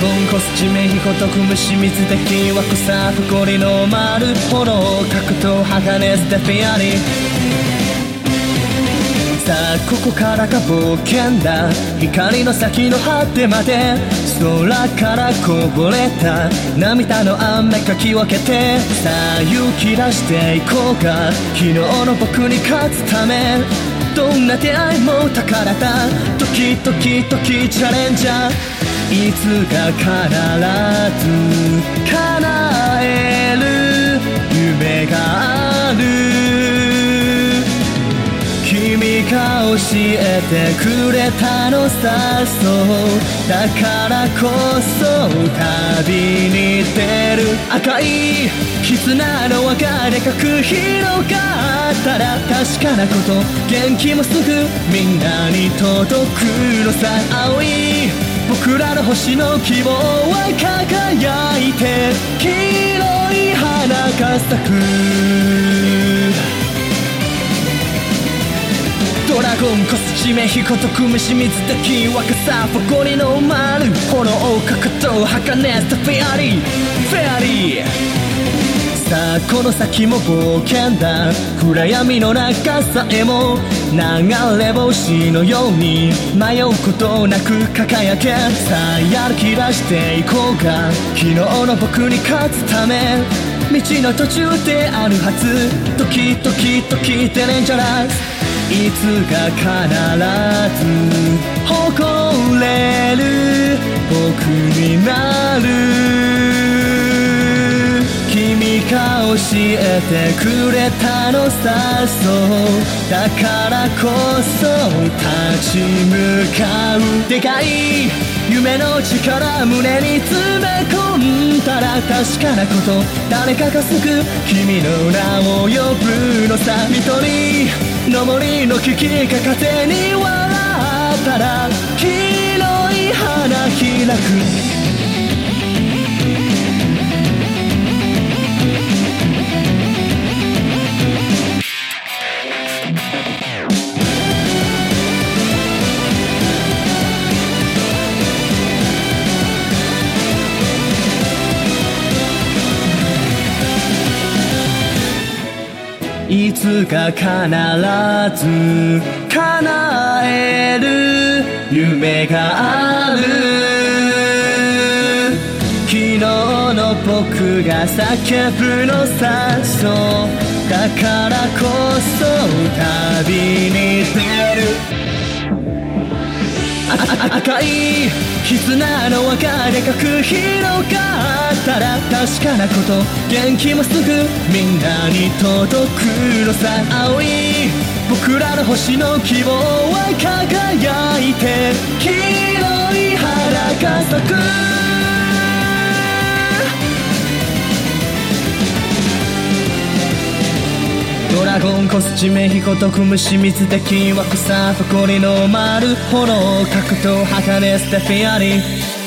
ゴンコス地面ひことく虫水的枠さ誇りの丸炎格闘鋼ステフィアリさあここからが冒険だ。光の先の果てまで。空からこぼれた。涙の雨かき分けて。さあ勇気出していこうか。昨日の僕に勝つため。どんな出会いも宝だ。時々時チャレンジャー。いつか必ず叶える夢がある。君が教えてくれたのさそう。だからこそ旅に赤い絆の輪がでかく広がったら確かなこと元気もすぐみんなに届くのさ青い僕らの星の希望は輝いて黄色い花が咲くドラゴンコス地面ひことく虫水的若さ誇りの丸炎格闘鋼スタフェアリーフェアリー。さあこの先も冒険だ。暗闇の中さえも流れ星のように迷うことなく輝け。さあやる気出していこうか。昨日の僕に勝つため。の途中であるはず。時々時デレンジャラスい。つか必ず誇れ教えてくれたのさそうだからこそ立ち向かうでかい夢の力胸に詰め込んだら確かなこと誰かがすぐ君の名を呼ぶのさ一人の森の木々が風に笑っいつか必ず叶える夢がある。昨日の僕が叫ぶのさそう。だからこそ歌う。赤い絆の輪がでかく広がったら確かなこと元気もすぐみんなに届くのさ青い僕らの星の希望は輝いて黄色い花が咲くラゴンコス地面ひことく虫水的枠さ誇りの丸炎格闘鋼ステフィアリー